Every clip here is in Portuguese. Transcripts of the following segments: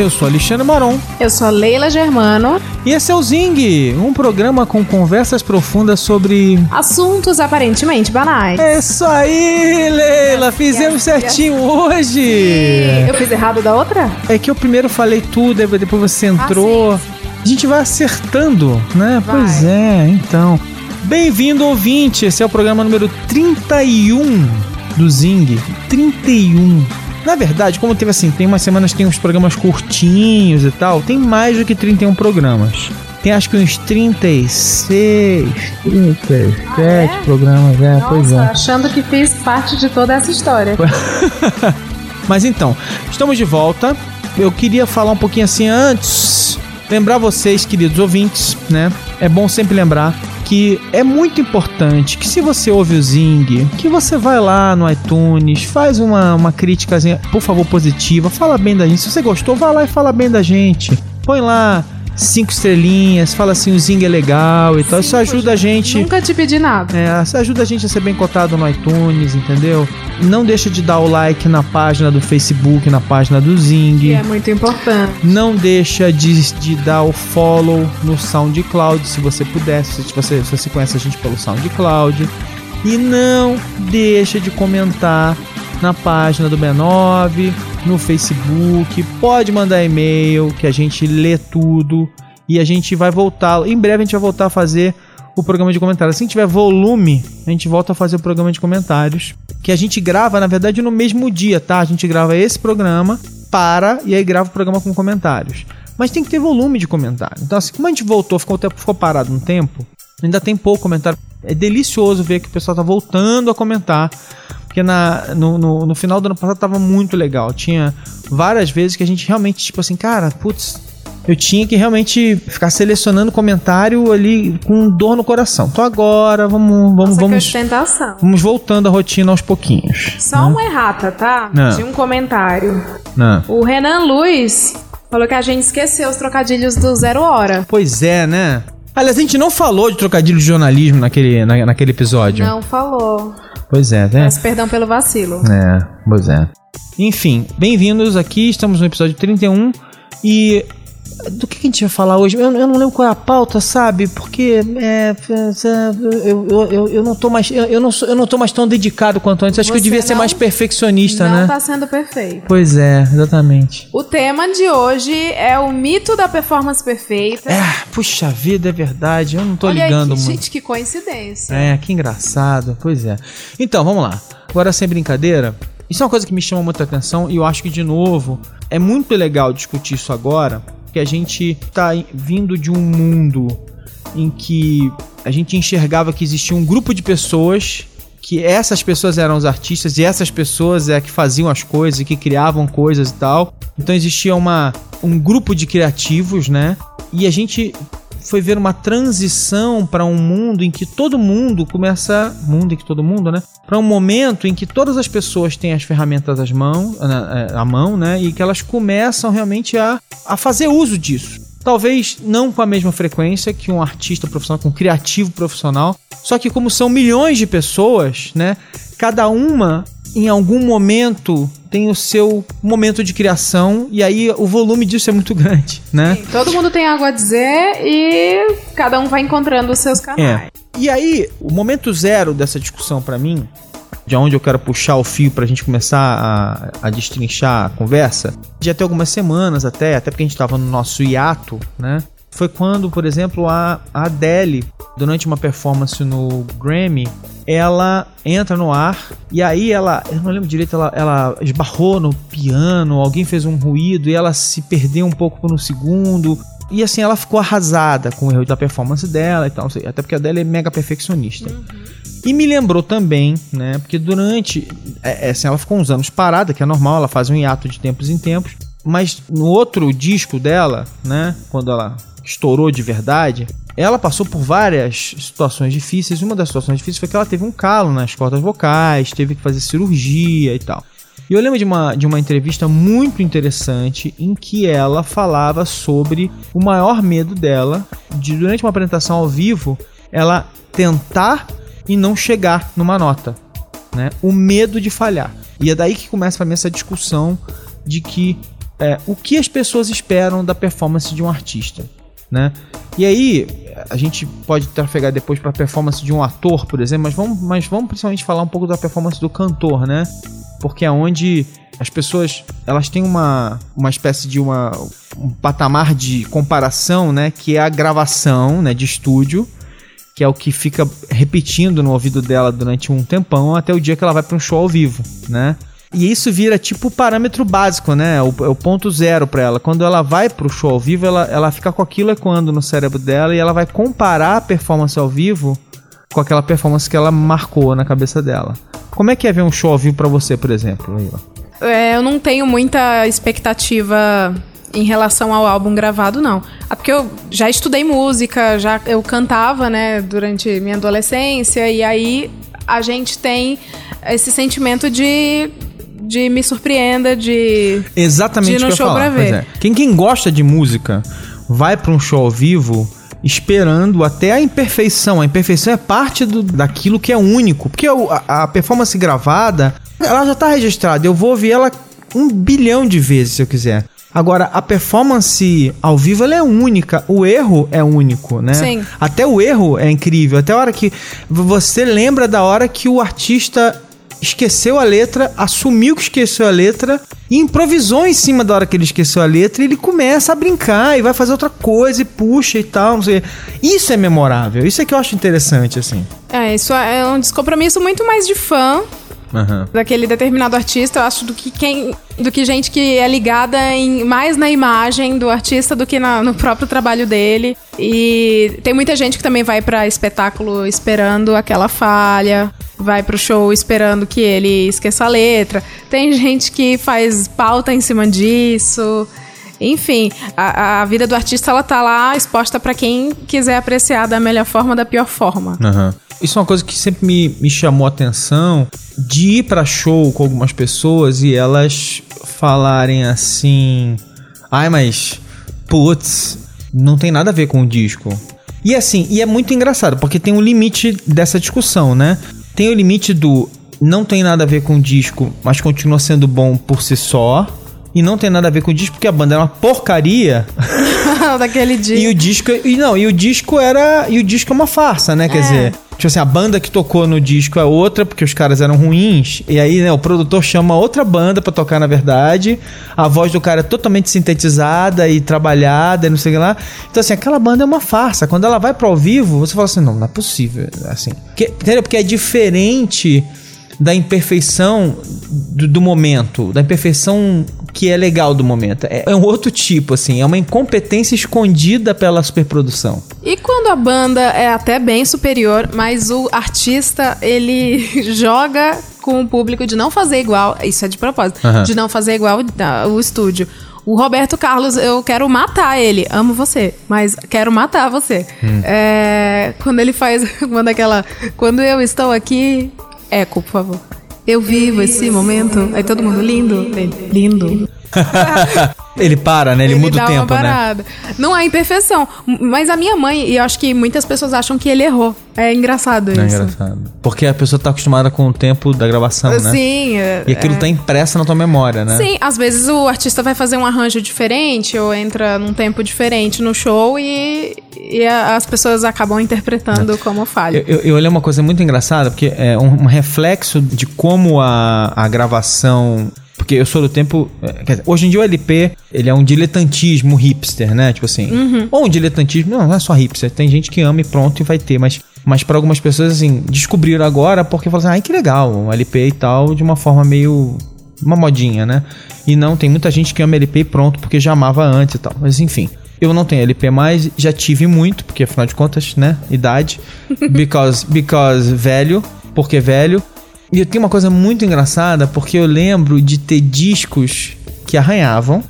eu sou Alexandre Maron. Eu sou a Leila Germano. E esse é o Zing, um programa com conversas profundas sobre. Assuntos aparentemente banais. É isso aí, Leila! Fizemos certinho hoje! Eu fiz errado da outra? É que eu primeiro falei tudo, depois você entrou. Ah, sim, sim. A gente vai acertando, né? Vai. Pois é, então. Bem-vindo, ouvinte! Esse é o programa número 31 do Zing. 31. Na verdade, como teve assim, tem umas semanas que tem uns programas curtinhos e tal, tem mais do que 31 programas. Tem acho que uns 36, 37 Ah, é? programas, é, pois Nossa, é. achando que fiz parte de toda essa história. Mas então, estamos de volta. Eu queria falar um pouquinho assim antes, lembrar vocês, queridos ouvintes, né? É bom sempre lembrar que é muito importante que se você ouve o Zing, que você vai lá no iTunes, faz uma, uma crítica, por favor, positiva, fala bem da gente. Se você gostou, vá lá e fala bem da gente. Põe lá cinco estrelinhas, fala assim, o Zing é legal e tal. Isso ajuda a gente. Nunca te pedi nada. É, isso ajuda a gente a ser bem cotado no iTunes, entendeu? Não deixa de dar o like na página do Facebook, na página do Que Zing. é muito importante. Não deixa de, de dar o follow no SoundCloud, se você puder, se você, se você conhece a gente pelo SoundCloud. E não deixa de comentar na página do B9, no Facebook. Pode mandar e-mail que a gente lê tudo e a gente vai voltar. Em breve a gente vai voltar a fazer o programa de comentários. Assim que tiver volume, a gente volta a fazer o programa de comentários. Que a gente grava, na verdade, no mesmo dia, tá? A gente grava esse programa, para e aí grava o programa com comentários. Mas tem que ter volume de comentário. Então, assim, como a gente voltou, ficou, ficou parado um tempo, ainda tem pouco comentário. É delicioso ver que o pessoal tá voltando a comentar. Porque na, no, no, no final do ano passado tava muito legal. Tinha várias vezes que a gente realmente, tipo assim, cara, putz, eu tinha que realmente ficar selecionando comentário ali com dor no coração. Então agora vamos, vamos, Nossa, vamos, ostentação. vamos voltando à rotina aos pouquinhos. Só uma errata, tá? Não. De um comentário. Não. O Renan Luiz falou que a gente esqueceu os trocadilhos do Zero Hora. Pois é, né? Aliás, a gente não falou de trocadilho de jornalismo naquele, na- naquele episódio. Não falou. Pois é, né? Peço perdão pelo vacilo. É, pois é. Enfim, bem-vindos aqui, estamos no episódio 31 e do que a gente vai falar hoje? Eu, eu não lembro qual é a pauta, sabe? Porque é, eu, eu, eu, eu não tô mais eu, não sou, eu não tô mais tão dedicado quanto antes. Acho que eu Você devia ser não- mais perfeccionista, Não né? tá sendo perfeito. Pois é, exatamente. O tema de hoje é o mito da performance perfeita. É, puxa vida, é verdade. Eu não tô Olha ligando que, muito. gente, que coincidência. É, que engraçado. Pois é. Então, vamos lá. Agora, sem brincadeira, isso é uma coisa que me chama muita atenção e eu acho que, de novo, é muito legal discutir isso agora, porque a gente tá vindo de um mundo em que a gente enxergava que existia um grupo de pessoas que essas pessoas eram os artistas e essas pessoas é que faziam as coisas e que criavam coisas e tal. Então existia uma, um grupo de criativos, né? E a gente foi ver uma transição para um mundo em que todo mundo começa, mundo em que todo mundo, né? Para um momento em que todas as pessoas têm as ferramentas às mãos, na- à mão, né? E que elas começam realmente a, a fazer uso disso. Talvez não com a mesma frequência que um artista profissional, com um criativo profissional, só que como são milhões de pessoas, né? Cada uma em algum momento tem o seu momento de criação e aí o volume disso é muito grande, né? Sim, Todo mundo tem algo a dizer e cada um vai encontrando os seus canais. É. E aí, o momento zero dessa discussão pra mim, de onde eu quero puxar o fio pra gente começar a, a destrinchar a conversa, já tem algumas semanas até, até porque a gente tava no nosso hiato, né? Foi quando, por exemplo, a Adele, durante uma performance no Grammy, ela entra no ar e aí ela, eu não lembro direito, ela, ela esbarrou no piano, alguém fez um ruído e ela se perdeu um pouco por um segundo. E assim, ela ficou arrasada com o erro da performance dela e tal, até porque a dela é mega perfeccionista. E me lembrou também, né? Porque durante. É, é, assim, ela ficou uns anos parada, que é normal, ela faz um hiato de tempos em tempos. Mas no outro disco dela, né? Quando ela estourou de verdade, ela passou por várias situações difíceis. Uma das situações difíceis foi que ela teve um calo nas cordas vocais, teve que fazer cirurgia e tal. E eu lembro de uma, de uma entrevista muito interessante em que ela falava sobre o maior medo dela de, durante uma apresentação ao vivo, ela tentar e não chegar numa nota. Né? O medo de falhar. E é daí que começa para mim essa discussão de que é, o que as pessoas esperam da performance de um artista. Né? E aí, a gente pode trafegar depois para a performance de um ator, por exemplo, mas vamos, mas vamos principalmente falar um pouco da performance do cantor, né? Porque é onde as pessoas elas têm uma, uma espécie de uma, um patamar de comparação, né? Que é a gravação né, de estúdio, que é o que fica repetindo no ouvido dela durante um tempão até o dia que ela vai para um show ao vivo, né? E isso vira tipo o parâmetro básico, né? O, o ponto zero para ela. Quando ela vai pro show ao vivo, ela, ela fica com aquilo ecoando no cérebro dela e ela vai comparar a performance ao vivo com aquela performance que ela marcou na cabeça dela. Como é que é ver um show ao vivo pra você, por exemplo, Leila? É, eu não tenho muita expectativa em relação ao álbum gravado, não. Ah, porque eu já estudei música, já eu cantava, né, durante minha adolescência, e aí a gente tem esse sentimento de de me surpreenda, de. Exatamente de ir no que eu show falar. pra ver. É. Quem, quem gosta de música vai pra um show ao vivo esperando até a imperfeição. A imperfeição é parte do, daquilo que é único. Porque a, a performance gravada, ela já tá registrada. Eu vou ouvir ela um bilhão de vezes se eu quiser. Agora, a performance ao vivo ela é única, o erro é único, né? Sim. Até o erro é incrível. Até a hora que você lembra da hora que o artista esqueceu a letra, assumiu que esqueceu a letra e improvisou em cima da hora que ele esqueceu a letra e ele começa a brincar e vai fazer outra coisa e puxa e tal, não sei. Isso é memorável. Isso é que eu acho interessante, assim. É, isso é um descompromisso muito mais de fã Aham. daquele determinado artista, eu acho, do que quem. Do que gente que é ligada em, mais na imagem do artista do que na- no próprio trabalho dele. E tem muita gente que também vai pra espetáculo esperando aquela falha. Vai pro show esperando que ele esqueça a letra. Tem gente que faz pauta em cima disso. Enfim, a, a vida do artista ela tá lá exposta pra quem quiser apreciar da melhor forma, da pior forma. Aham. Isso é uma coisa que sempre me, me chamou a atenção de ir pra show com algumas pessoas e elas falarem assim: ai, mas putz, não tem nada a ver com o disco. E assim, e é muito engraçado, porque tem um limite dessa discussão, né? Tem o limite do não tem nada a ver com o disco, mas continua sendo bom por si só. E não tem nada a ver com o disco porque a banda é uma porcaria. Daquele dia. E o disco. E não, e o disco era. E o disco é uma farsa, né? Quer É. dizer. Tipo assim, a banda que tocou no disco é outra, porque os caras eram ruins. E aí, né, o produtor chama outra banda pra tocar, na verdade. A voz do cara é totalmente sintetizada e trabalhada e não sei o que lá. Então, assim, aquela banda é uma farsa. Quando ela vai pro ao vivo, você fala assim, não, não é possível. Assim. Porque, entendeu? Porque é diferente da imperfeição do, do momento, da imperfeição que é legal do momento. É, é um outro tipo, assim, é uma incompetência escondida pela superprodução. E quando a banda é até bem superior, mas o artista ele joga com o público de não fazer igual, isso é de propósito, Aham. de não fazer igual ah, o estúdio. O Roberto Carlos, eu quero matar ele. Amo você, mas quero matar você. É, quando ele faz. Quando aquela. Quando eu estou aqui. Eco, por favor. Eu vivo esse momento. Aí todo mundo lindo. Ele, Lindo. Ele para, né? Ele, muda dá o tempo, né? Não há imperfeição. Mas a minha mãe, e eu acho que muitas pessoas acham que ele errou. É engraçado É isso. engraçado. Porque a pessoa tá acostumada com o tempo da gravação, né? Sim. é- E aquilo é. tá impresso na tua memória, né? Sim, às vezes o artista vai fazer um arranjo diferente ou entra num tempo diferente no show e, e as pessoas acabam interpretando como falha. Eu, eu, eu olhei uma coisa muito engraçada, porque é um, um reflexo de como a, a gravação. Porque eu sou do tempo. quer dizer, hoje em dia o LP ele é um diletantismo hipster, né? Tipo assim. Uhum. Ou um diletantismo. Não, não é só hipster. Tem gente que ama e pronto e vai ter. Mas, mas para algumas pessoas, assim, descobriram agora porque falaram assim: ai que legal, um LP e tal, de uma forma meio. Uma modinha, né? E não, tem muita gente que ama LP e pronto, porque já amava antes e tal. Mas enfim. Eu não tenho LP mais, já tive muito, porque afinal de contas, né? Idade. Because, because velho, porque velho. E eu tenho uma coisa muito engraçada, porque eu lembro de ter discos que arranhavam.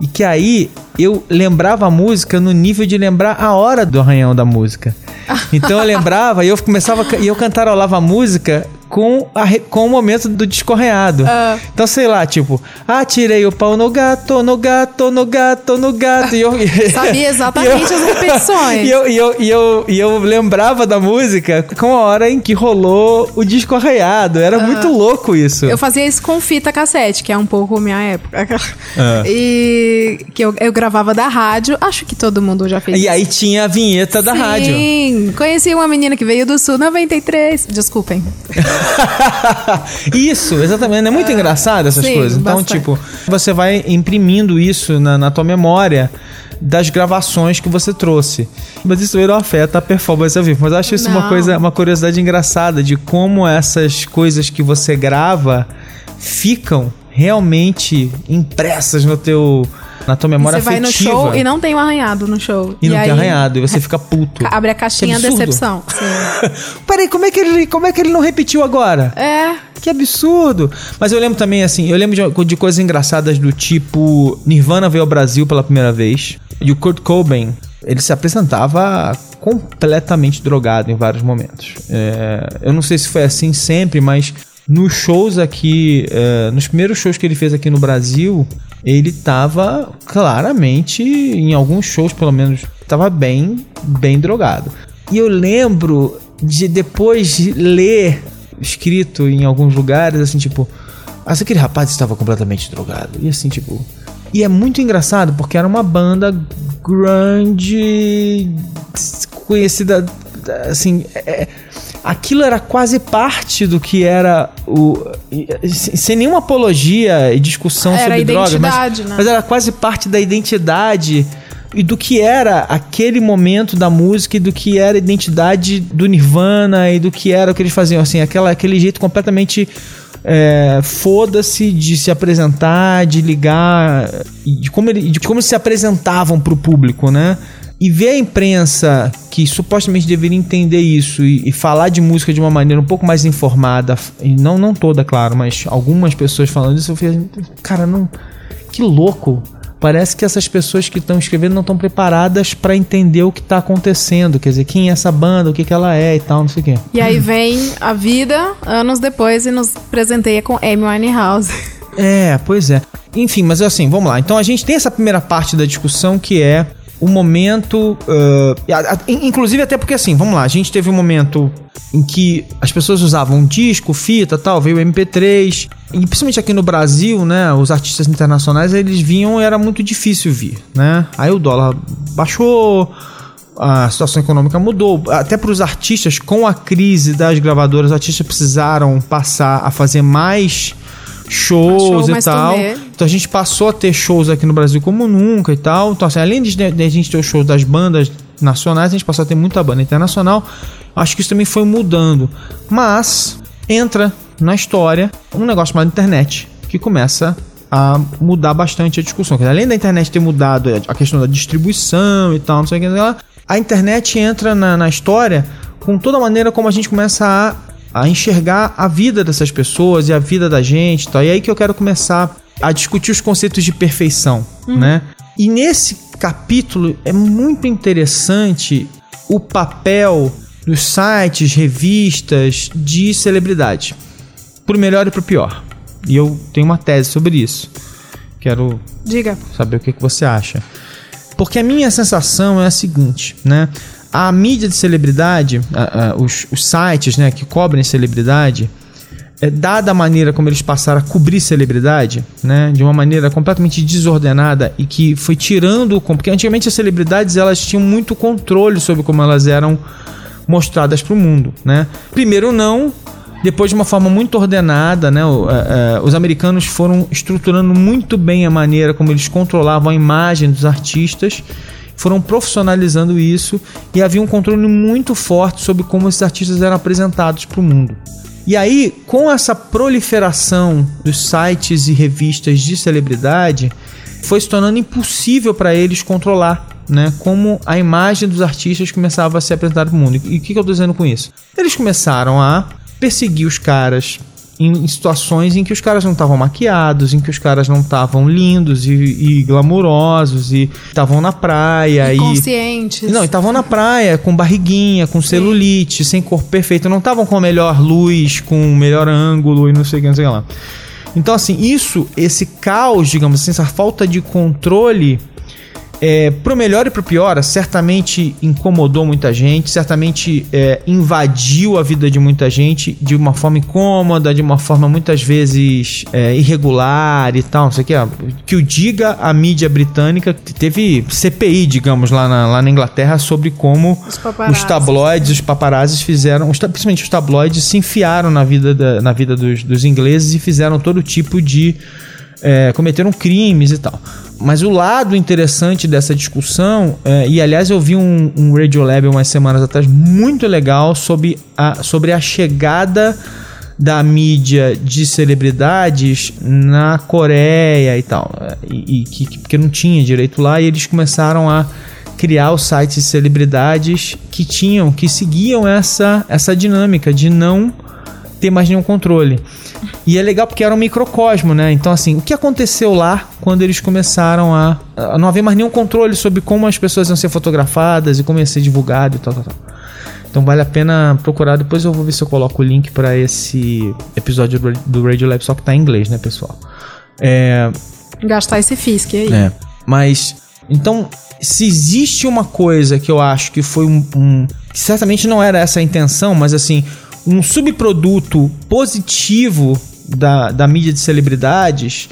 E que aí eu lembrava a música no nível de lembrar a hora do arranhão da música. Então eu lembrava e eu começava e eu cantarolava a música com, a com o momento do discorreado. Ah. Então, sei lá, tipo, ah, tirei o pau no gato, no gato, no gato, no gato. E eu, Sabia exatamente e eu- as repetições. E eu, e, eu, e, eu, e eu lembrava da música com a hora em que rolou o disco arraiado. Era muito louco isso. Eu fazia isso com fita cassete, que é um pouco minha época. Ah. E que eu, eu gravava da rádio. Acho que todo mundo já fez E aí tinha a vinheta da rádio. Sim, conheci uma menina que veio do Sul 93. Desculpem. isso, exatamente. É muito engraçado essas sim, coisas. Então, bastante. tipo, você vai imprimindo isso na, na tua memória das gravações que você trouxe. Mas isso não afeta a performance ao vivo. Mas eu acho isso uma Não. coisa, uma curiosidade engraçada de como essas coisas que você grava ficam realmente impressas no teu na tua memória você vai no afetiva. show e não tem um arranhado no show. E não tem aí arranhado, e você fica puto. Abre a caixinha absurdo. decepção. Sim. Peraí, como é, que ele, como é que ele não repetiu agora? É. Que absurdo! Mas eu lembro também, assim, eu lembro de, de coisas engraçadas do tipo Nirvana veio ao Brasil pela primeira vez. E o Kurt Cobain, ele se apresentava completamente drogado em vários momentos. É, eu não sei se foi assim sempre, mas nos shows aqui, é, nos primeiros shows que ele fez aqui no Brasil, ele tava claramente, em alguns shows pelo menos, tava bem, bem drogado. E eu lembro de depois de ler escrito em alguns lugares, assim, tipo, ah, aquele rapaz estava completamente drogado. E assim, tipo. E é muito engraçado porque era uma banda grande, conhecida, assim. é- aquilo era quase parte do que era o. Sem nenhuma apologia e discussão Era sobre drogas, mas, né? mas era quase parte da identidade e do que era aquele momento da música e do que era a identidade do Nirvana e do que era o que eles faziam, assim, aquela, aquele jeito completamente é, foda-se de se apresentar, de ligar, de como, ele, de como eles se apresentavam pro público, né? E ver a imprensa que supostamente deveria entender isso e, e falar de música de uma maneira um pouco mais informada, e não, não toda, claro, mas algumas pessoas falando isso, eu falei, cara, não. Que louco! Parece que essas pessoas que estão escrevendo não estão preparadas para entender o que está acontecendo. Quer dizer, quem é essa banda, o que, que ela é e tal, não sei o quê. E aí vem a vida, anos depois, e nos presenteia com Amy Winehouse. É, pois é. Enfim, mas assim, vamos lá. Então a gente tem essa primeira parte da discussão que é o momento. in- inclusive, até porque assim, vamos lá, a gente teve um momento em que as pessoas usavam disco, fita tal, veio o MP3. E principalmente aqui no Brasil, né? Os artistas internacionais eles vinham era muito difícil vir, né? Aí o dólar baixou. A situação econômica mudou. Até para os artistas, com a crise das gravadoras, os artistas precisaram passar a fazer mais shows show, e tal. turnê. Então a gente passou a ter shows aqui no Brasil como nunca e tal. Então, assim, além de, de a gente ter os shows das bandas nacionais, a gente passou a ter muita banda internacional. Acho que isso também foi mudando. Mas entra na história um negócio chamado internet, que começa a mudar bastante a discussão. Além da internet ter mudado a questão da distribuição e tal, não sei o que, não sei o que lá, a internet entra na, na história com toda a maneira como a gente começa a, a enxergar a vida dessas pessoas e a vida da gente tal. E é aí que eu quero começar a discutir os conceitos de perfeição, né? E nesse capítulo é muito interessante o papel dos sites, revistas de celebridade, pro melhor e pro pior. E eu tenho uma tese sobre isso. Quero Diga. saber o que, que você acha. Porque a minha sensação é a seguinte, né? A mídia de celebridade, a- a- os, os sites né, que cobrem celebridade, é, dada a maneira como eles passaram a cobrir celebridade, né, de uma maneira completamente desordenada e que foi tirando o porque antigamente as celebridades elas tinham muito controle sobre como elas eram mostradas para o mundo, né? Primeiro não, depois de uma forma muito ordenada, né? o- é, é, os americanos foram estruturando muito bem a maneira como eles controlavam a imagem dos artistas, foram profissionalizando isso e havia um controle muito forte sobre como esses artistas eram apresentados para o mundo. E aí, com essa proliferação dos sites e revistas de celebridade, foi se tornando impossível para eles controlar, né, como a imagem dos artistas começava a ser apresentada para o mundo. E o que, que eu estou dizendo com isso? Eles começaram a perseguir os caras em situações em que os caras não estavam maquiados, em que os caras não estavam lindos e, e glamurosos e estavam na praia e Conscientes. não, e estavam na praia com barriguinha, com celulite, sem corpo perfeito, não estavam com a melhor luz, com o melhor ângulo e não sei o que, não sei o que lá. Então, assim, isso, esse caos, digamos assim, essa falta de controle é, pro melhor e pro pior, certamente incomodou muita gente, certamente é, invadiu a vida de muita gente de uma forma incômoda, de uma forma muitas vezes é, irregular e tal, não sei o que. Que o diga a mídia britânica teve CPI, digamos, lá na, lá na Inglaterra sobre como Os os tabloides, os paparazzis fizeram, os principalmente os tabloides, se enfiaram na vida, da- na vida dos, dos ingleses e fizeram todo tipo de. é, cometeram crimes e tal. Mas o lado interessante dessa discussão, é, e aliás eu vi um, um Radiolab umas semanas atrás muito legal sobre a, sobre a chegada da mídia de celebridades na Coreia e tal. é, E, e que, que- porque não tinha direito lá, e eles começaram a criar sites de celebridades que tinham, que seguiam essa, essa dinâmica de não ter mais nenhum controle. E é legal porque era um microcosmo, né? Então, assim, o que aconteceu lá quando eles começaram a, a não haver mais nenhum controle sobre como as pessoas iam ser fotografadas e como ia ser divulgado e tal, tal, tal. Então vale a pena procurar. Depois eu vou ver se eu coloco o link para esse episódio do, Radio Lab, só que tá em inglês, né, pessoal? É, Gastar esse fisque aí. é. Mas, então, se existe uma coisa que eu acho que foi um. um- que certamente não era essa a intenção, mas assim, um subproduto positivo da, da mídia de celebridades,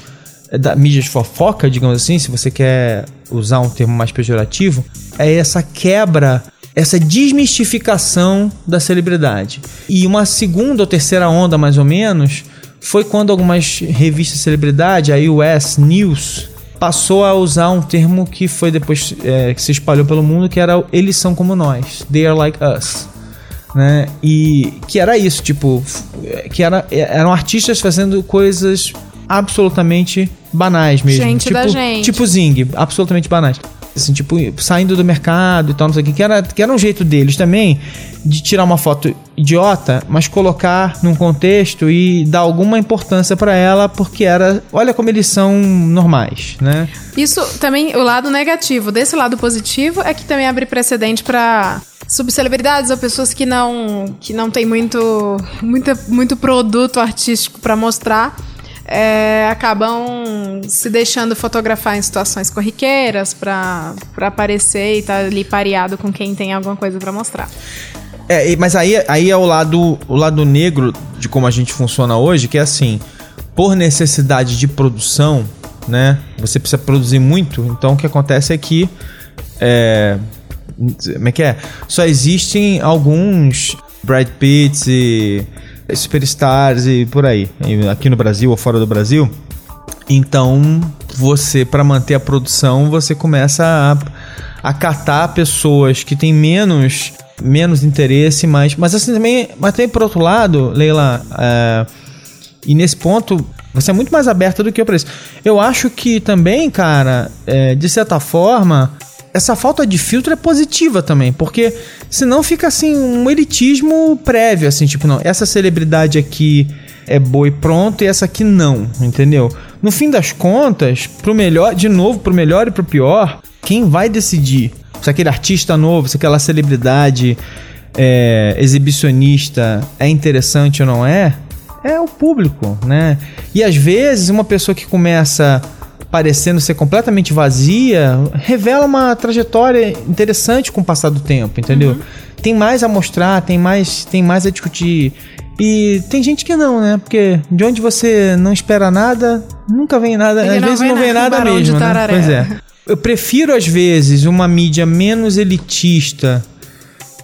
eh, da mídia de fofoca, digamos assim, se você quer usar um termo mais pejorativo, é essa quebra. Essa desmistificação da celebridade. E uma segunda ou terceira onda, mais ou menos, foi quando algumas revistas de celebridade, a US News, passou a usar um termo que foi depois é, que se espalhou pelo mundo, que era eles são como nós, they are like us, né? E que era isso, tipo, f- que era, eram artistas fazendo coisas absolutamente banais mesmo, Gente tipo, da gente. tipo Zing, absolutamente banais. Assim, tipo, saindo do mercado e tal, não sei o que, que era, que era um jeito deles também de tirar uma foto idiota, mas colocar num contexto e dar alguma importância pra ela, porque era, olha como eles são normais, né? Isso também, o lado negativo. Desse lado positivo é que também abre precedente pra subcelebridades ou pessoas que não que não tem muito muita, muito produto artístico pra mostrar. é, acabam se deixando fotografar em situações corriqueiras pra aparecer e tá ali pareado com quem tem alguma coisa pra mostrar. É, mas aí, aí é o lado, o lado negro de como a gente funciona hoje, que é assim, por necessidade de produção, né? Você precisa produzir muito, então o que acontece é que. É, como é que é? Só existem alguns Brad Pitts e superstars e por aí, aqui no Brasil ou fora do Brasil. Então, você, para manter a produção, você começa a, a catar pessoas que têm menos, menos interesse, mas, mas assim também, mas também por outro lado, Leila, é, e nesse ponto, você é muito mais aberta do que eu para isso. Eu acho que também, cara, é, de certa forma, essa falta de filtro é positiva também, porque senão fica assim um elitismo prévio, assim, tipo, não, essa celebridade aqui é boa e pronto, e essa aqui não, entendeu? No fim das contas, pro melhor, de novo, pro melhor e pro pior, quem vai decidir se aquele artista novo, se aquela celebridade é, exibicionista é interessante ou não é, é o público, né? E às vezes uma pessoa que começa parecendo ser completamente vazia revela uma trajetória interessante com o passar do tempo, entendeu? Tem mais a mostrar, tem mais, tem mais a discutir. E tem gente que não, né? Porque de onde você não espera nada, nunca vem nada. E às não vezes não vem nada, nada mesmo, né? Pois é. Eu prefiro às vezes uma mídia menos elitista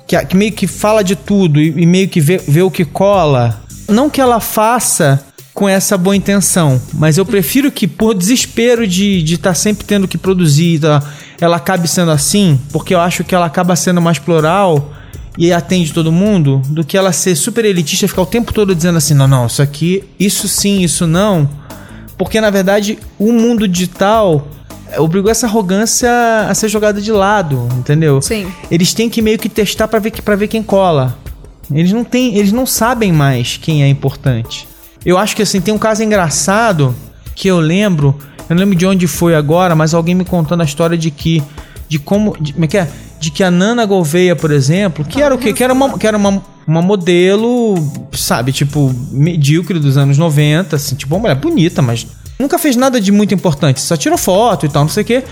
que, que meio que fala de tudo e, e meio que vê, vê o que cola. Não que ela faça com essa boa intenção, mas eu prefiro que, por desespero de estar sempre tendo que produzir, tá, ela acabe sendo assim, porque eu acho que ela acaba sendo mais plural e atende todo mundo, do que ela ser super elitista e ficar o tempo todo dizendo assim: não, não, isso aqui, isso sim, isso não. Porque na verdade o mundo digital é, obrigou essa arrogância a ser jogada de lado, entendeu? Sim. Eles têm que meio que testar pra ver, pra ver quem cola. Eles não têm, eles não sabem mais quem é importante. Eu acho que assim, tem um caso engraçado que eu lembro, eu não lembro de onde foi agora, mas alguém me contando a história de que de como, de, como é que é? De que a Nana Gouveia, por exemplo, que era o quê? Que era uma que era uma, uma modelo, sabe, tipo, medíocre dos anos 90, assim, tipo, uma mulher bonita, mas nunca fez nada de muito importante, só tirou foto e tal, não sei o quê.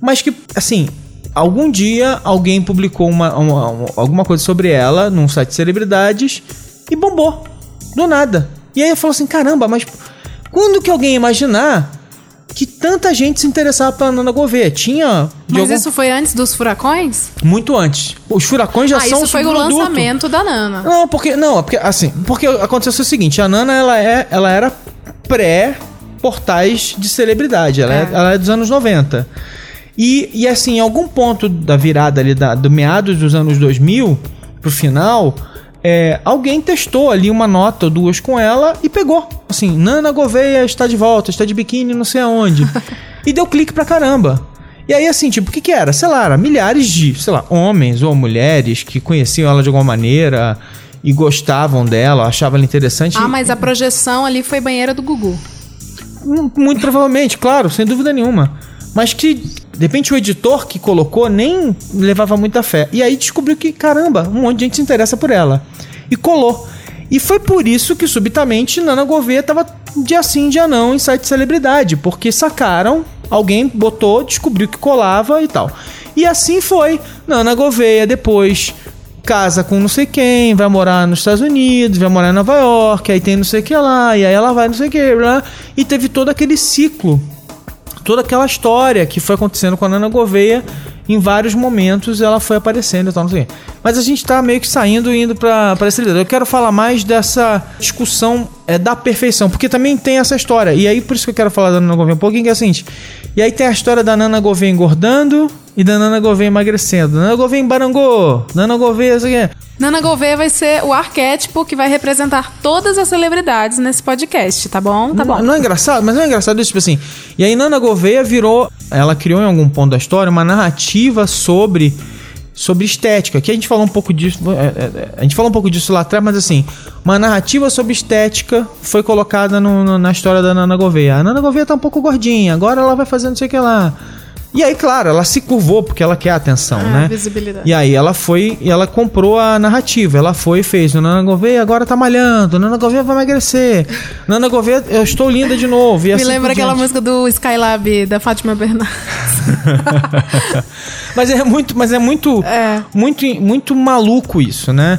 Mas que, assim, algum dia alguém publicou uma, uma, uma, alguma coisa sobre ela num site de celebridades e bombou. Do nada. E aí eu falo assim: caramba, mas quando que alguém ia imaginar que tanta gente se interessava pela Nana Gouveia? Tinha. Mas algum... isso foi antes dos furacões? Muito antes. Os furacões já ah, são isso foi o lançamento da Nana. Não, porque. Não, porque assim. Porque aconteceu o seguinte: a Nana ela, é, ela era pré portais de celebridade. Ela é. é, ela é dos anos 90. E, e assim, em algum ponto da virada ali, da, do meados dos anos 2000 pro final, é, alguém testou ali uma nota ou duas com ela e pegou. Assim, Nana Gouveia está de volta, está de biquíni não sei aonde. e deu clique pra caramba. E aí, assim, tipo, o que que era? Sei lá, era milhares de, sei lá, homens ou mulheres que conheciam ela de alguma maneira e gostavam dela, achavam ela interessante. Ah, mas a projeção ali foi banheira do Gugu. Muito provavelmente, claro, sem dúvida nenhuma. Mas que de repente o editor que colocou nem levava muita fé. E aí descobriu que, caramba, um monte de gente se interessa por ela. E colou. E foi por isso que subitamente Nana Gouveia tava dia sim, dia não em site de celebridade, porque sacaram, alguém botou, descobriu que colava e tal. E assim foi. Nana Gouveia depois casa com não sei quem, vai morar nos Estados Unidos, vai morar em Nova York, aí tem não sei o que lá, e aí ela vai não sei o que e teve todo aquele ciclo toda aquela história que foi acontecendo com a Nana Gouveia. Em vários momentos ela foi aparecendo e tal, não sei. Mas a gente tá meio que saindo e indo pra, pra esse líder. Eu quero falar mais dessa discussão é, da perfeição, porque também tem essa história. E aí, por isso que eu quero falar da Nana Gouveia um pouquinho, que é o seguinte. E aí tem a história da Nana Gouveia engordando e da Nana Gouveia emagrecendo. Nana Gouveia embarangou, Nana Gouveia, isso aqui. Nana Gouveia vai ser o arquétipo que vai representar todas as celebridades nesse podcast, tá bom? Tá não, bom. Não é engraçado? Mas não é engraçado isso, tipo assim. E aí Nana Gouveia virou, ela criou em algum ponto da história uma narrativa sobre sobre estética. Aqui a gente falou um pouco disso, é, é, a gente falou um pouco disso lá atrás, mas assim, uma narrativa sobre estética foi colocada no, no, na história da Nana Gouveia. A Nana Gouveia tá um pouco gordinha, agora ela vai fazendo não sei o que lá. E aí, claro, ela se curvou porque ela quer a atenção, Ah, né? visibilidade. E aí ela foi e ela comprou a narrativa. Ela foi e fez. O Nana Gouveia agora tá malhando. Nana Gouveia vai emagrecer. Nana Gouveia, eu estou linda de novo. Me assim lembra aquela diante. música do Skylab da Fátima Bernardes. mas é muito, mas é muito, É. muito, muito maluco isso, né?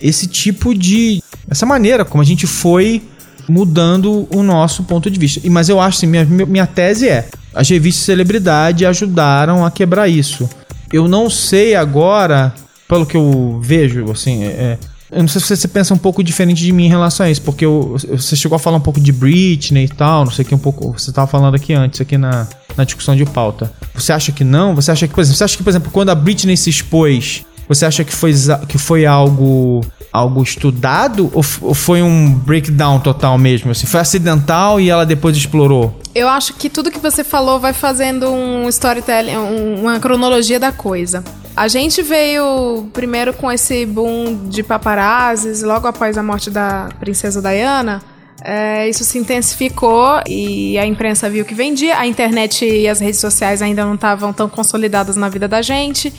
Esse tipo de, essa maneira como a gente foi mudando o nosso ponto de vista. E mas eu acho assim, minha, minha tese é, as revistas de celebridade ajudaram a quebrar isso. Eu não sei agora, pelo que eu vejo, assim, é, é, eu não sei se você pensa um pouco diferente de mim em relação a isso, porque eu- você chegou a falar um pouco de Britney e tal, não sei que, um pouco. Você estava falando aqui antes, aqui na, na discussão de pauta. Você acha que não? Você acha que, por exemplo, você acha que, por exemplo, quando a Britney se expôs, você acha que foi, que foi algo algo estudado ou, ou foi um breakdown total mesmo? Assim, foi acidental e ela depois explorou? Eu acho que tudo que você falou vai fazendo um storytelling, um- uma cronologia da coisa. A gente veio primeiro com esse boom de paparazzis, logo após a morte da princesa Diana. é, isso se intensificou e a imprensa viu que vendia. A internet e as redes sociais ainda não estavam tão consolidadas na vida da gente.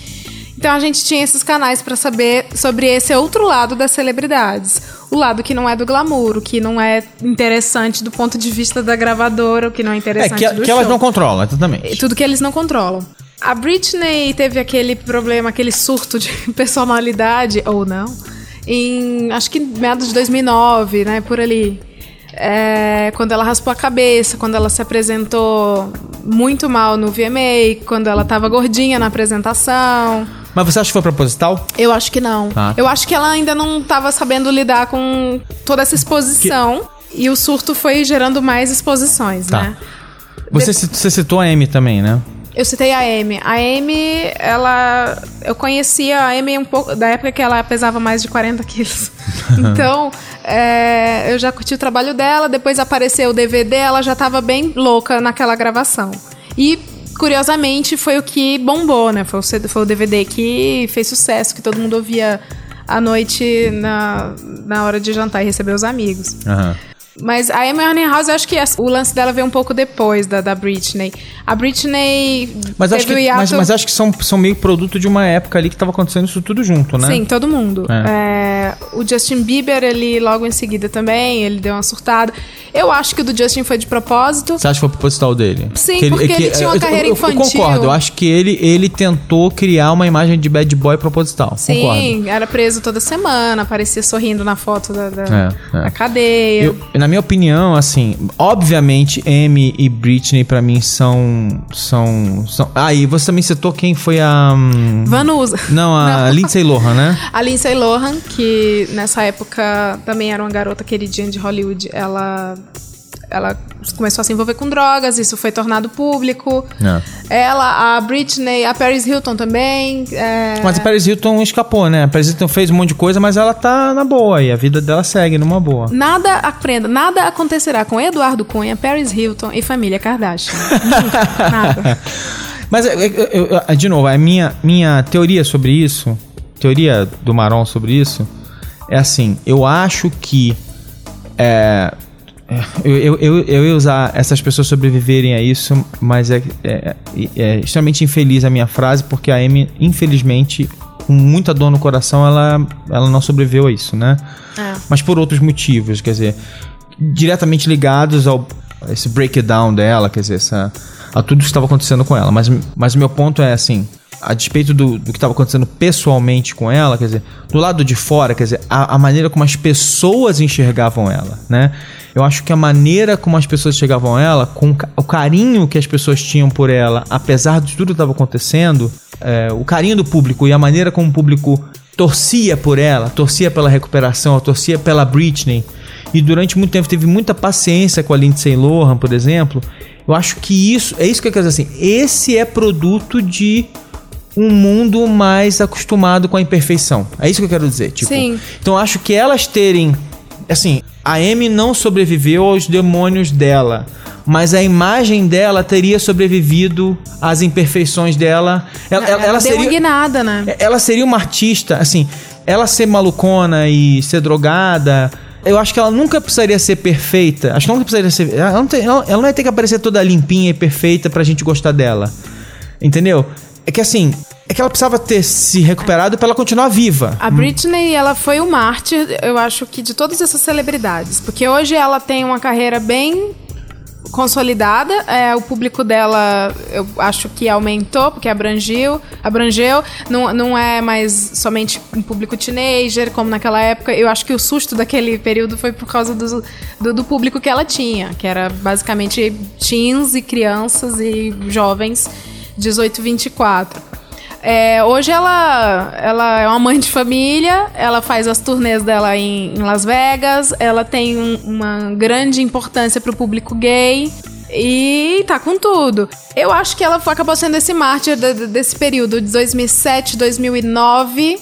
Então a gente tinha esses canais pra saber sobre esse outro lado das celebridades. O lado que não é do glamour, o que não é interessante do ponto de vista da gravadora, o que não é É, interessante que, do que elas show. não controlam, exatamente. Tudo que eles não controlam. A Britney teve aquele problema, aquele surto de personalidade, ou não, em acho que meados de 2009, né, por ali. É, quando ela raspou a cabeça, quando ela se apresentou muito mal no VMA, quando ela tava gordinha na apresentação. Mas você acha que foi proposital? Eu acho que não. Tá. Eu acho que ela ainda não estava sabendo lidar com toda essa exposição. E o surto foi gerando mais exposições, Tá. né? Você, ci- você citou a Amy também, né? Eu citei a Amy. A Amy, ela. Eu conhecia a Amy um pouco. Da época que ela pesava mais de 40 quilos. então, é, eu já curti o trabalho dela. Depois apareceu o DVD, ela já tava bem louca naquela gravação. E, curiosamente, foi o que bombou, né? Foi o, foi o DVD que fez sucesso, que todo mundo ouvia à noite na, na hora de jantar e receber os amigos. Aham. Mas a Amy Winehouse, eu acho que o lance dela veio um pouco depois da, da Britney. A Britney mas acho que, hiato... mas, mas acho que são, são meio produto de uma época ali que tava acontecendo isso tudo junto, né? Sim, todo mundo. É. É, o Justin Bieber, ele logo em seguida também, ele deu uma surtada. Eu acho que o do Justin foi de propósito. Você acha que foi proposital dele? Sim, Que porque ele tinha uma eu- carreira eu, infantil. Eu concordo, eu acho que ele, ele tentou criar uma imagem de bad boy proposital. Concordo. Sim, era preso toda semana, aparecia sorrindo na foto da, da, É, é. da cadeia. Eu- na minha opinião, assim, obviamente, Amy e Britney pra mim são, são, são. Ah, e você também citou quem foi a. hum, Vanusa. Não, a Lindsay Lohan, né? A Lindsay Lohan, que nessa época também era uma garota queridinha de Hollywood, ela, ela começou a se envolver com drogas, isso foi tornado público. É. Ela, a Britney, a Paris Hilton também. é, Mas a Paris Hilton escapou, né? A Paris Hilton fez um monte de coisa, mas ela tá na boa e a vida dela segue numa boa. Nada, aprenda, nada acontecerá com Eduardo Cunha, Paris Hilton e família Kardashian. Nunca, nada. Mas, eu- eu- eu- de novo, a minha, minha teoria sobre isso, teoria do Maron sobre isso, é assim: eu acho que. É, é, eu, eu, eu, eu ia usar essas pessoas sobreviverem a isso, mas é, é, é extremamente infeliz a minha frase, porque a Amy, infelizmente, com muita dor no coração, ela, ela não sobreviveu a isso, né? É. Mas por outros motivos, quer dizer, diretamente ligados ao a esse breakdown dela, quer dizer, essa, a tudo que estava acontecendo com ela. Mas, mas o meu ponto é assim, a despeito do, do que estava acontecendo pessoalmente com ela, quer dizer, do lado de fora, quer dizer, a, a maneira como as pessoas enxergavam ela, né? Eu acho que a maneira como as pessoas enxergavam ela, com o carinho que as pessoas tinham por ela, apesar de tudo que estava acontecendo, é, o carinho do público e a maneira como o público torcia por ela, torcia pela recuperação, torcia pela Britney, e durante muito tempo teve muita paciência com a Lindsay Lohan, por exemplo. Eu acho que isso, é isso que eu quero dizer assim, esse é produto de um mundo mais acostumado com a imperfeição. É isso que eu quero dizer, tipo. Sim. Então acho que elas terem, assim, a Amy não sobreviveu aos demônios dela, mas a imagem dela teria sobrevivido às imperfeições dela. Ela, ela, ela seria guinada, né? ela seria uma artista, assim, ela ser malucona e ser drogada. Eu acho que ela nunca precisaria ser perfeita. Acho que ela nunca precisaria ser. Ela não, tem- ela- ela não ia ter que aparecer toda limpinha e perfeita pra gente gostar dela. Entendeu? É que assim, é que ela precisava ter se recuperado pra ela continuar viva. A Britney, ela foi o mártir, eu acho que de todas essas celebridades. Porque hoje ela tem uma carreira bem consolidada. É, o público dela, eu acho que aumentou, porque abrangeu. abrangeu. Não, não é mais somente um público teenager, como naquela época. Eu acho que o susto daquele período foi por causa do, do, do público que ela tinha, que era basicamente teens e crianças e jovens 18, 24. É, hoje ela, ela é uma mãe de família, ela faz as turnês dela em, em Las Vegas, ela tem um- uma grande importância pro público gay. E tá com tudo. Eu acho que ela acabou sendo esse mártir de- de- desse período de 2007, 2009.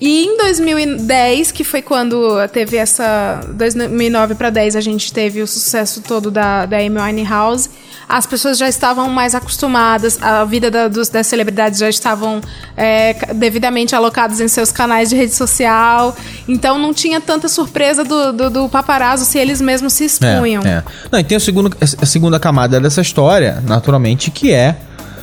E em 2010, que foi quando teve essa. 2009 para 10, a gente teve o sucesso todo da, da Amy Winehouse. As pessoas já estavam mais acostumadas, a vida da- dos, das celebridades já estavam é, devidamente alocadas em seus canais de rede social. Então não tinha tanta surpresa do, do, do paparazzo se eles mesmos se expunham. É, é. Não, e tem o segundo, a segunda camada dessa história, naturalmente, que é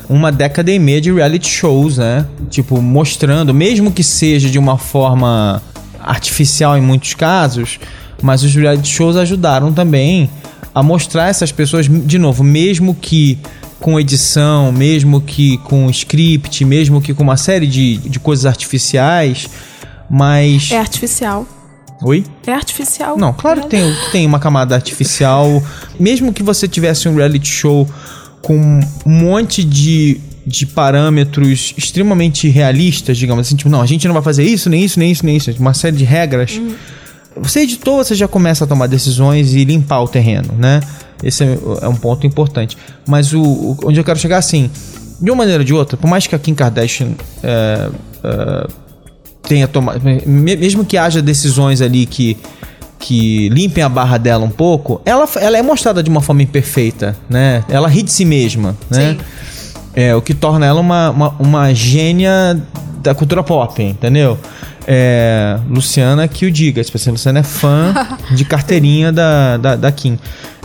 uma década e meia de reality shows, né? Tipo, mostrando, mesmo que seja de uma forma artificial em muitos casos, mas os reality shows ajudaram também a mostrar essas pessoas, de novo, mesmo que com edição, mesmo que com script, mesmo que com uma série de, de coisas artificiais, mas. É artificial. Oi? É artificial. Não, claro que tem, que tem uma camada artificial. Mesmo que você tivesse um reality show com um monte de, de parâmetros extremamente realistas, digamos assim, tipo, não, a gente não vai fazer isso, nem isso, nem isso, nem isso, uma série de regras. Você editou, você já começa a tomar decisões e limpar o terreno, né? Esse é, é um ponto importante. Mas o, o- onde eu quero chegar assim, de uma maneira ou de outra, por mais que a Kim Kardashian é, é, tenha tomado. me- Mesmo que haja decisões ali que, que limpem a barra dela um pouco, ela, ela é mostrada de uma forma imperfeita, né? Ela ri de si mesma, né? É, o que torna ela uma, uma, uma gênia da cultura pop, entendeu? É, Luciana que o diga. Tipo assim, Luciana é fã de carteirinha da, da, da Kim.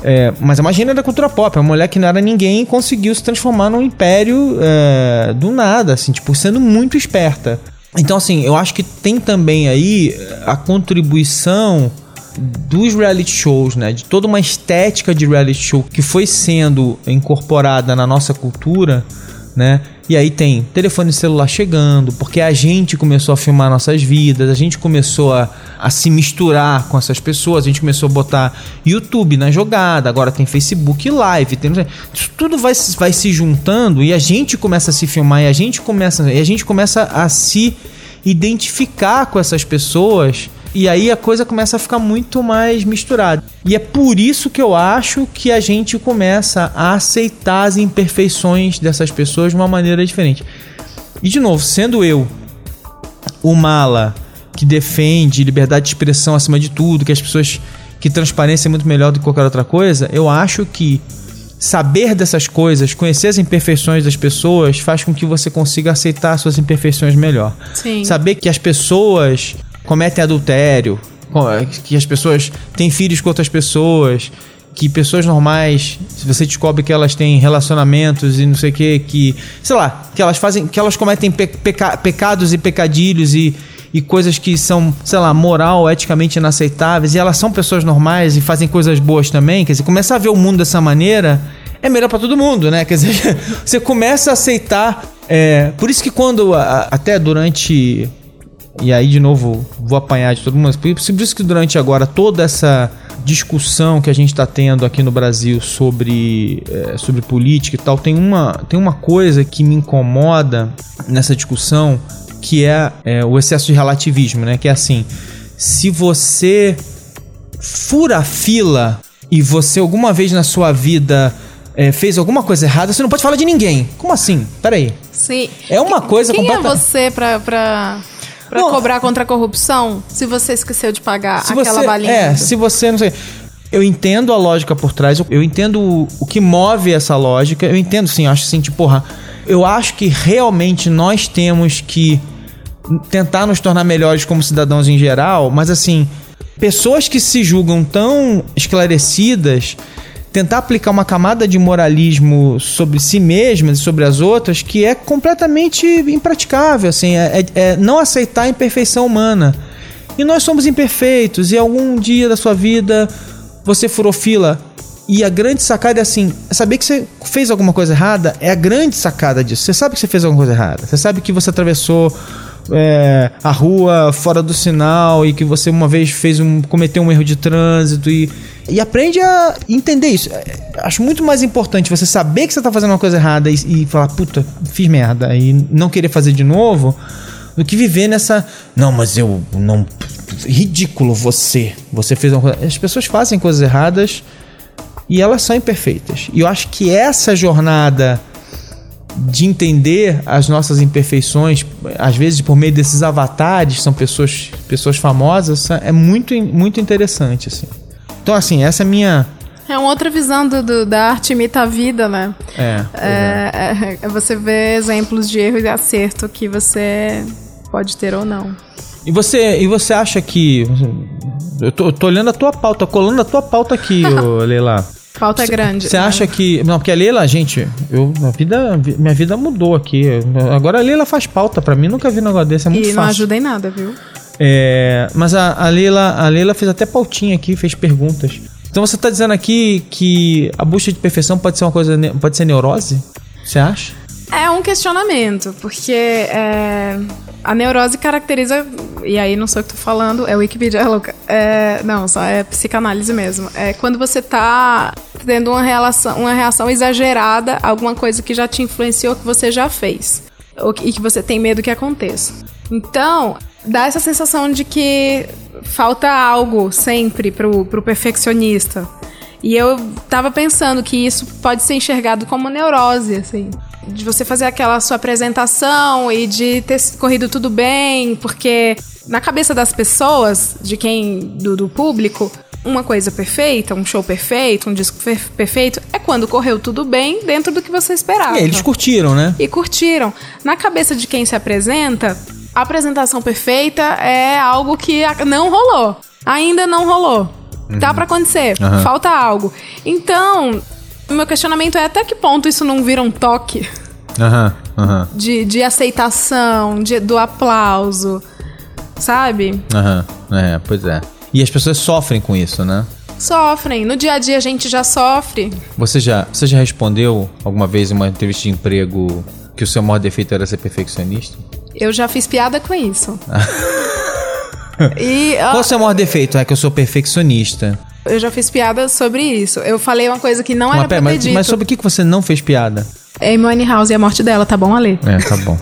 É, mas imagina da cultura pop, é uma mulher que não era ninguém e conseguiu se transformar num império é, do nada, assim, tipo, sendo muito esperta. Então, assim, eu acho que tem também aí a contribuição dos reality shows, né? De toda uma estética de reality show que foi sendo incorporada na nossa cultura, né? E aí tem telefone celular chegando, porque a gente começou a filmar nossas vidas, a gente começou a, a se misturar com essas pessoas, a gente começou a botar YouTube na jogada, agora tem Facebook Live, tem, isso tudo vai, vai se juntando e a gente começa a se filmar e a gente começa, e a gente começa a se identificar com essas pessoas e aí a coisa começa a ficar muito mais misturada. E é por isso que eu acho que a gente começa a aceitar as imperfeições dessas pessoas de uma maneira diferente. E de novo, sendo eu o mala que defende liberdade de expressão acima de tudo, que as pessoas que transparência é muito melhor do que qualquer outra coisa, eu acho que saber dessas coisas, conhecer as imperfeições das pessoas, faz com que você consiga aceitar suas imperfeições melhor. Sim. Saber que as pessoas cometem adultério, que as pessoas têm filhos com outras pessoas, que pessoas normais, se você descobre que elas têm relacionamentos e não sei o que, que, sei lá, que elas fazem, que elas cometem pe peca pecados e pecadilhos e, e coisas que são, sei lá, moral, eticamente inaceitáveis, e elas são pessoas normais e fazem coisas boas também, quer dizer, começar a ver o mundo dessa maneira é melhor para todo mundo, né? Quer dizer, você começa a aceitar. É, por isso que quando, até durante e aí, de novo, vou apanhar de todo mundo. Por isso que durante agora toda essa discussão que a gente está tendo aqui no Brasil sobre, é, sobre política e tal, tem uma, tem uma coisa que me incomoda nessa discussão que é, é o excesso de relativismo, né? Que é assim, se você fura a fila e você alguma vez na sua vida é, fez alguma coisa errada, você não pode falar de ninguém. Como assim? Peraí. Sim. É uma coisa Quem completa... é você pra, pra, pra Não. cobrar contra a corrupção se você esqueceu de pagar se aquela você, balinha? É, se você não sei. Eu entendo a lógica por trás, eu- entendo o, o que move essa lógica, eu entendo sim, eu acho assim, tipo, porra, eu acho que realmente nós temos que tentar nos tornar melhores como cidadãos em geral, mas assim, pessoas que se julgam tão esclarecidas, tentar aplicar uma camada de moralismo sobre si mesmas e sobre as outras que é completamente impraticável, assim, é, é- é não aceitar a imperfeição humana. E nós somos imperfeitos, e algum dia da sua vida você furou fila. E a grande sacada é assim: saber que você fez alguma coisa errada é a grande sacada disso. Você sabe que você fez alguma coisa errada. Você sabe que você atravessou é, a rua fora do sinal e que você uma vez fez um, cometeu um erro de trânsito e, e aprende a entender isso. É, Acho muito mais importante você saber que você tá fazendo uma coisa errada e, e falar, puta, fiz merda, e não querer fazer de novo, do que viver nessa. Não, mas eu não. Ridículo você. Você fez uma coisa. As pessoas fazem coisas erradas e elas são imperfeitas. E eu acho que essa jornada de entender as nossas imperfeições, às vezes por meio desses avatares, são pessoas, pessoas famosas, é muito, muito interessante, assim. Então, assim, essa é a minha... É uma outra visão do, do- da arte imita a vida, né? É, É, é- é você vê exemplos de erro e acerto que você pode ter ou não. E você, e você acha que... Eu tô, eu tô olhando a tua pauta, colando a tua pauta aqui, Leila. Falta é grande. Você acha que. Não, porque a Leila, gente, eu, a vida, minha vida mudou aqui. Agora a Leila faz pauta pra mim, nunca vi um negócio desse, é muito E não fácil. ajuda em nada, viu? É, mas a, a, Leila, a Leila fez até pautinha aqui, fez perguntas. Então você tá dizendo aqui que a busca de perfeição pode ser uma coisa. pode ser neurose? Você acha? É um questionamento, porque é, a neurose caracteriza, e aí não sei o que tô falando, é Wikipedia é louca. É, não, só é psicanálise mesmo. É quando você tá tendo uma, relação, uma reação exagerada a alguma coisa que já te influenciou, que você já fez. ou E que você tem medo que aconteça. Então, dá essa sensação de que falta algo sempre pro, pro perfeccionista. E eu tava pensando que isso pode ser enxergado como neurose, assim. De você fazer aquela sua apresentação e de ter corrido tudo bem, porque na cabeça das pessoas, de quem, do, do público, uma coisa perfeita, um show perfeito, um disco per- perfeito, é quando correu tudo bem dentro do que você esperava. É, eles curtiram, né? E curtiram. Na cabeça de quem se apresenta, a apresentação perfeita é algo que não rolou. Ainda não rolou. Tá pra acontecer. Aham. Falta algo. Então, meu questionamento é até que ponto isso não vira um toque Aham, aham, de, de aceitação, de, do aplauso, sabe? aham. É, pois é. E as pessoas sofrem com isso, né? Sofrem. No dia a dia a gente já sofre. Você já, você já respondeu alguma vez em uma entrevista de emprego que o seu maior defeito era ser perfeccionista? Eu já fiz piada com isso. e ó, Qual o seu maior defeito? É que eu sou perfeccionista. Eu já fiz piada sobre isso. Eu falei uma coisa que não Mas, era pera, pra ter mas, dito. mas sobre o que você não fez piada? Amy House e a morte dela, tá bom, Ale? É, tá bom.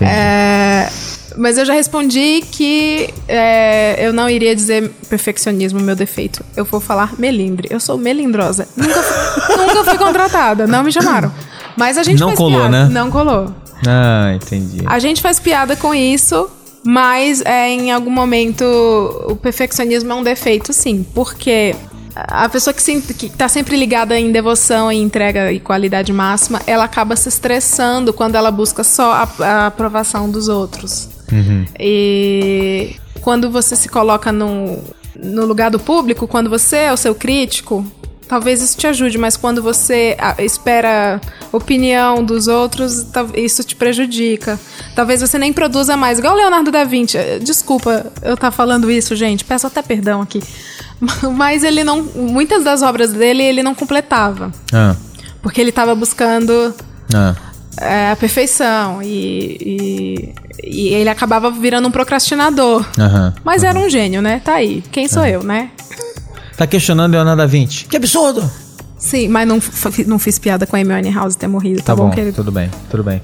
É, mas eu já respondi que é, eu não iria dizer perfeccionismo meu defeito. Eu vou falar melindre. Eu sou melindrosa. Nunca, fui- nunca fui contratada, não me chamaram. Mas a gente Não faz colou, piada. né? Não colou. Ah, entendi. A gente faz piada com isso, mas é, em algum momento o perfeccionismo é um defeito, sim. Porque a pessoa que, se, que tá sempre ligada em devoção, em entrega e qualidade máxima, ela acaba se estressando quando ela busca só a, a aprovação dos outros. E quando você se coloca no, no lugar do público, quando você é o seu crítico, talvez isso te ajude, mas quando você ah, espera opinião dos outros, isso te prejudica. Talvez você nem produza mais, igual o Leonardo da Vinci. Eh, Desculpa eu estar falando isso, gente, peço até perdão aqui. Mas ele não. Muitas das obras dele ele não completava. Ah, Porque ele estava buscando ah. é, a perfeição e, e, e ele acabava virando um procrastinador. Mas era um gênio, né? Tá aí. Quem sou eu, né? Tá questionando Leonardo da Vinci. Que absurdo! Sim, mas não, não fiz piada com a Amy House ter morrido, tá, bom, querido? tudo bem, tudo bem.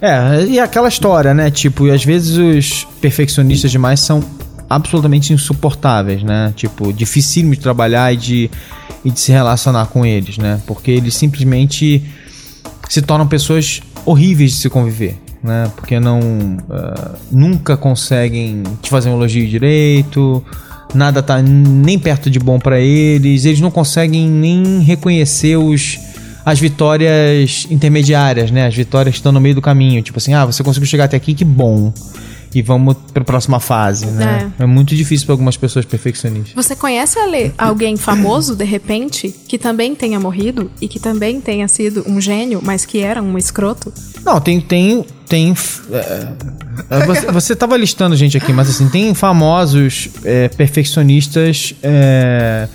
É, e aquela história, né? Tipo, e às vezes os perfeccionistas demais são absolutamente insuportáveis, né? Tipo, dificílimo de trabalhar e de, e de se relacionar com eles, né? Porque eles simplesmente se tornam pessoas horríveis de se conviver, né? Porque não ah, nunca conseguem te fazer um elogio direito, nada tá nem perto de bom pra eles, eles não conseguem nem reconhecer os as vitórias intermediárias, né? As vitórias que estão no meio do caminho, tipo assim, ah, você conseguiu chegar até aqui, que bom. E vamos pra próxima fase, né? É, muito difícil pra algumas pessoas perfeccionistas. Você conhece Ale, alguém famoso, de repente, que também tenha morrido e que também tenha sido um gênio, mas que era um escroto? Não, tem. tem, tem é, é, você, você tava listando gente aqui, mas assim, tem famosos é, perfeccionistas é,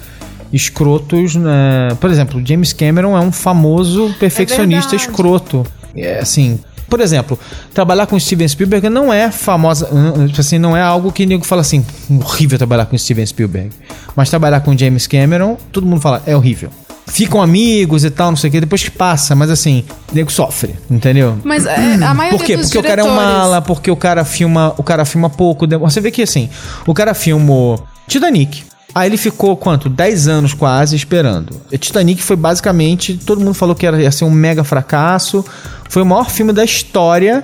escrotos. Né? Por exemplo, James Cameron é um famoso perfeccionista verdade. escroto. É, assim. Por exemplo, trabalhar com Steven Spielberg não é famosa, hum, tipo assim, não é algo que nego fala assim, horrível trabalhar com Steven Spielberg. Mas trabalhar com James Cameron, todo mundo fala, é horrível. Ficam amigos e tal, não sei o que, depois que passa, mas assim, o nego sofre, entendeu? Mas é, a maioria Por quê? Porque o cara é um diretores- mala, porque o cara filma, o cara filma pouco. Você vê que assim, o cara filmou Titanic. Aí ele ficou quanto? 10 anos quase esperando. E Titanic foi basicamente, todo mundo falou que era, ia ser um mega fracasso. Foi o maior filme da história.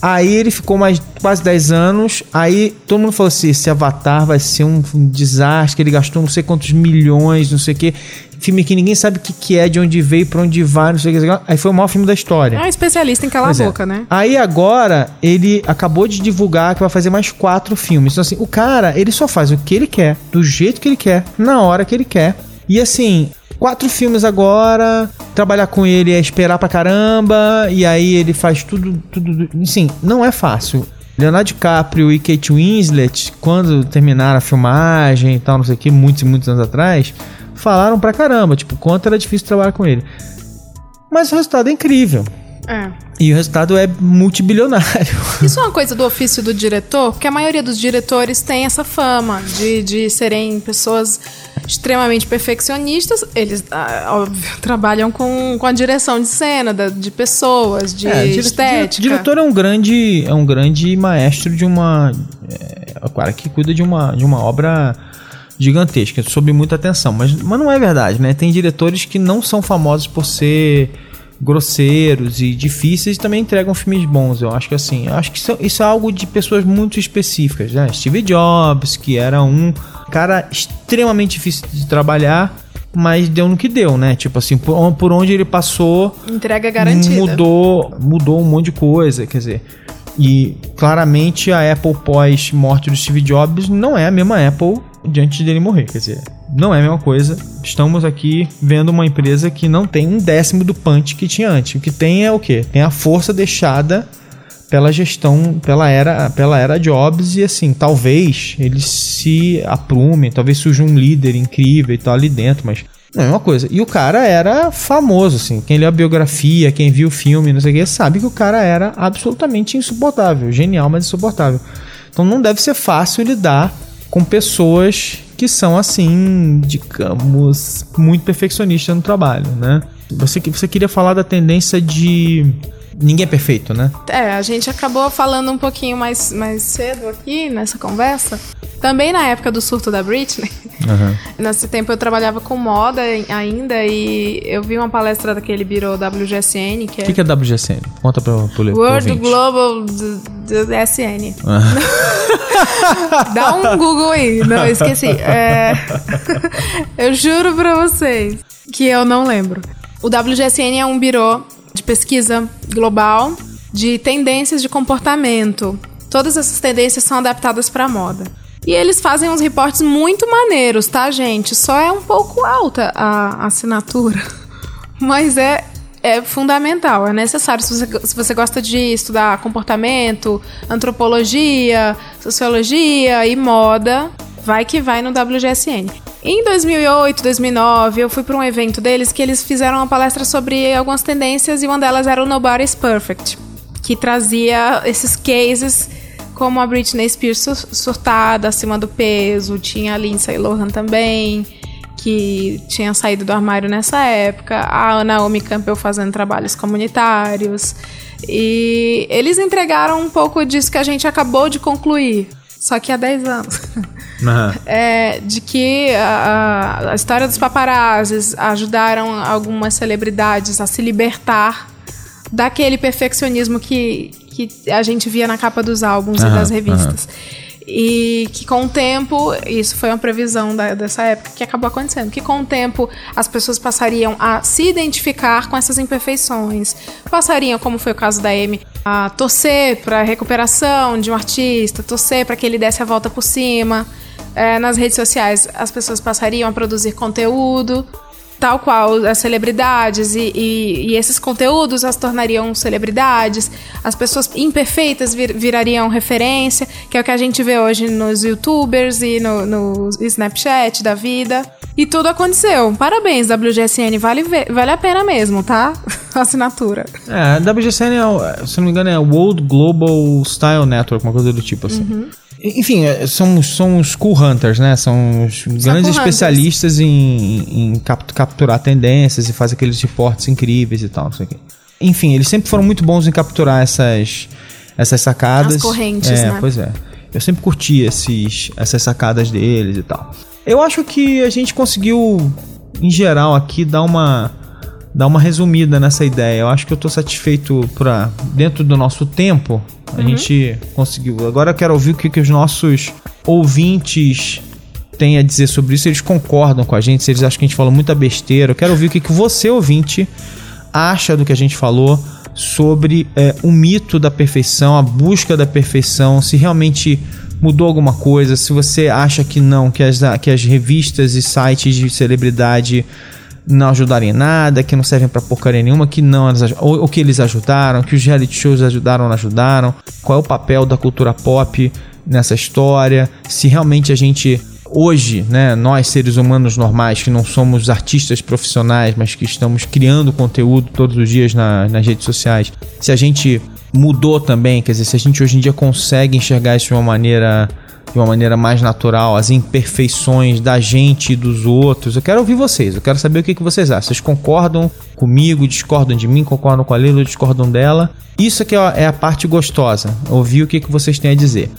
Aí ele ficou mais quase 10 anos. Aí todo mundo falou assim: esse Avatar vai ser um, um desastre. Ele gastou não sei quantos milhões, não sei o quê. Filme que ninguém sabe o que, que é, de onde veio, pra onde vai, não sei o que. Aí foi o maior filme da história. É um especialista em calar a é. boca, né? Aí agora ele acabou de divulgar que vai fazer mais quatro filmes. Então, assim, o cara, ele só faz o que ele quer, do jeito que ele quer, na hora que ele quer. E assim, quatro filmes agora, trabalhar com ele é esperar pra caramba, e aí ele faz tudo, tudo. Assim, não é fácil. Leonardo DiCaprio e Kate Winslet, quando terminaram a filmagem e tal, não sei o que, muitos e muitos anos atrás, falaram pra caramba, tipo, quanto era difícil trabalhar com ele. Mas o resultado é incrível. É. E o resultado é multibilionário. Isso é uma coisa do ofício do diretor, porque a maioria dos diretores tem essa fama de, de serem pessoas extremamente perfeccionistas. Eles, ah, óbvio, trabalham com, com a direção de cena, da- de pessoas, de É, estética. dire- diretor é um grande, é um grande maestro de uma, é, o cara que cuida de uma, de uma obra gigantesca, sob muita atenção. Mas, mas não é verdade, né? Tem diretores que não são famosos por ser grosseiros e difíceis também entregam filmes bons. Eu acho que assim, eu acho que isso, isso é algo de pessoas muito específicas, né? Steve Jobs, que era um cara extremamente difícil de trabalhar, mas deu no que deu, né? Tipo assim, por, por onde ele passou, Entrega garantida. mudou, mudou um monte de coisa, quer dizer. E claramente a Apple pós-morte do Steve Jobs não é a mesma Apple diante dele morrer. Quer dizer, não é a mesma coisa. Estamos aqui vendo uma empresa que não tem um décimo do punch que tinha antes. O que tem é o quê? Tem a força deixada pela gestão, pela era, pela era Jobs e assim, talvez eles se aprumem, talvez surja um líder incrível e tal ali dentro, mas não é uma coisa. E o cara era famoso, assim. Quem leu a biografia, quem viu o filme, não sei o que, sabe que o cara era absolutamente insuportável. Genial, mas insuportável. Então não deve ser fácil lidar com pessoas que são, assim, digamos, muito perfeccionistas no trabalho, né? Você, você queria falar da tendência de ninguém é perfeito, né? É, a gente acabou falando um pouquinho mais, mais cedo aqui nessa conversa. Também na época do surto da Britney. Uhum. Nesse tempo eu trabalhava com moda ainda e eu vi uma palestra daquele biro WGSN. Que o que, que é WGSN? Conta pra, pro World Global SN. Dá um Google aí. Não, esqueci. É... eu juro pra vocês que eu não lembro. O WGSN é um biro de pesquisa global de tendências de comportamento. Todas essas tendências são adaptadas para moda. E eles fazem uns reportes muito maneiros, tá, gente? Só é um pouco alta a assinatura. Mas é, é fundamental, é necessário. Se você, se você gosta de estudar comportamento, antropologia, sociologia e moda, vai que vai no WGSN. Em 2008, 2009, eu fui para um evento deles que eles fizeram uma palestra sobre algumas tendências e uma delas era o Nobody's Perfect, que trazia esses cases como a Britney Spears surtada, acima do peso, tinha a Lindsay Lohan também, que tinha saído do armário nessa época, a Naomi Campbell fazendo trabalhos comunitários. E eles entregaram um pouco disso que a gente acabou de concluir, só que há 10 anos. Uhum. É, de que a, a, história dos paparazzis ajudaram algumas celebridades a se libertar daquele perfeccionismo que, que a gente via na capa dos álbuns uhum, e das revistas. Uhum. E que com o tempo, isso foi uma previsão da, dessa época que acabou acontecendo, que com o tempo as pessoas passariam a se identificar com essas imperfeições, passariam, como foi o caso da Amy, a torcer para a recuperação de um artista, torcer para que ele desse a volta por cima. É, nas redes sociais, as pessoas passariam a produzir conteúdo tal qual as celebridades e, e, e, esses conteúdos as tornariam celebridades, as pessoas imperfeitas vir, virariam referência, que é o que a gente vê hoje nos youtubers e no, no Snapchat da vida. E tudo aconteceu. Parabéns, WGSN. Vale, vale a pena mesmo, tá? Assinatura. É, a WGSN, é, se não me engano, é World Global Style Network, uma coisa do tipo assim. Uhum. Enfim, é, são, são os cool hunters, né? São os grandes especialistas em, em capturar tendências e fazer aqueles reportes incríveis e tal, não sei o quê. Enfim, eles sempre foram muito bons em capturar essas, essas sacadas. As correntes, é, né? Pois é. Eu sempre curti esses, essas sacadas deles e tal. Eu acho que a gente conseguiu, em geral, aqui dar uma dar uma resumida nessa ideia. Eu acho que eu estou satisfeito para dentro do nosso tempo. A uhum. gente conseguiu. Agora eu quero ouvir o que, que os nossos ouvintes têm a dizer sobre isso. Eles concordam com a gente, se eles acham que a gente falou muita besteira. Eu quero ouvir o que, que você, ouvinte, acha do que a gente falou sobre é, o mito da perfeição, a busca da perfeição, se realmente mudou alguma coisa, se você acha que não, que as, que as revistas e sites de celebridade não ajudarem em nada, que não servem para porcaria nenhuma, que não ou, ou, que eles ajudaram, que os reality shows ajudaram ou não ajudaram, qual é o papel da cultura pop nessa história, se realmente a gente hoje, né, nós seres humanos normais que não somos artistas profissionais, mas que estamos criando conteúdo todos os dias na, nas redes sociais, se a gente mudou também, quer dizer, se a gente hoje em dia consegue enxergar isso de uma maneira de uma maneira mais natural, as imperfeições da gente e dos outros. Eu quero ouvir vocês, eu quero saber o que, que vocês acham. Vocês concordam comigo, discordam de mim, concordam com a Lila, discordam dela? Isso aqui é a parte gostosa, ouvir o que, que vocês têm a dizer.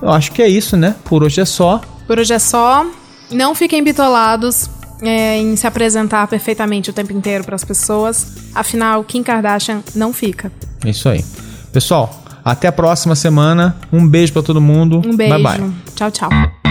Eu acho que é isso, né? Por hoje é só. Por hoje é só. Não fiquem bitolados é, em se apresentar perfeitamente o tempo inteiro para as pessoas. Afinal, Kim Kardashian não fica. É isso aí. Pessoal, até a próxima semana. Um beijo para todo mundo. Um beijo. Bye bye. Tchau, tchau.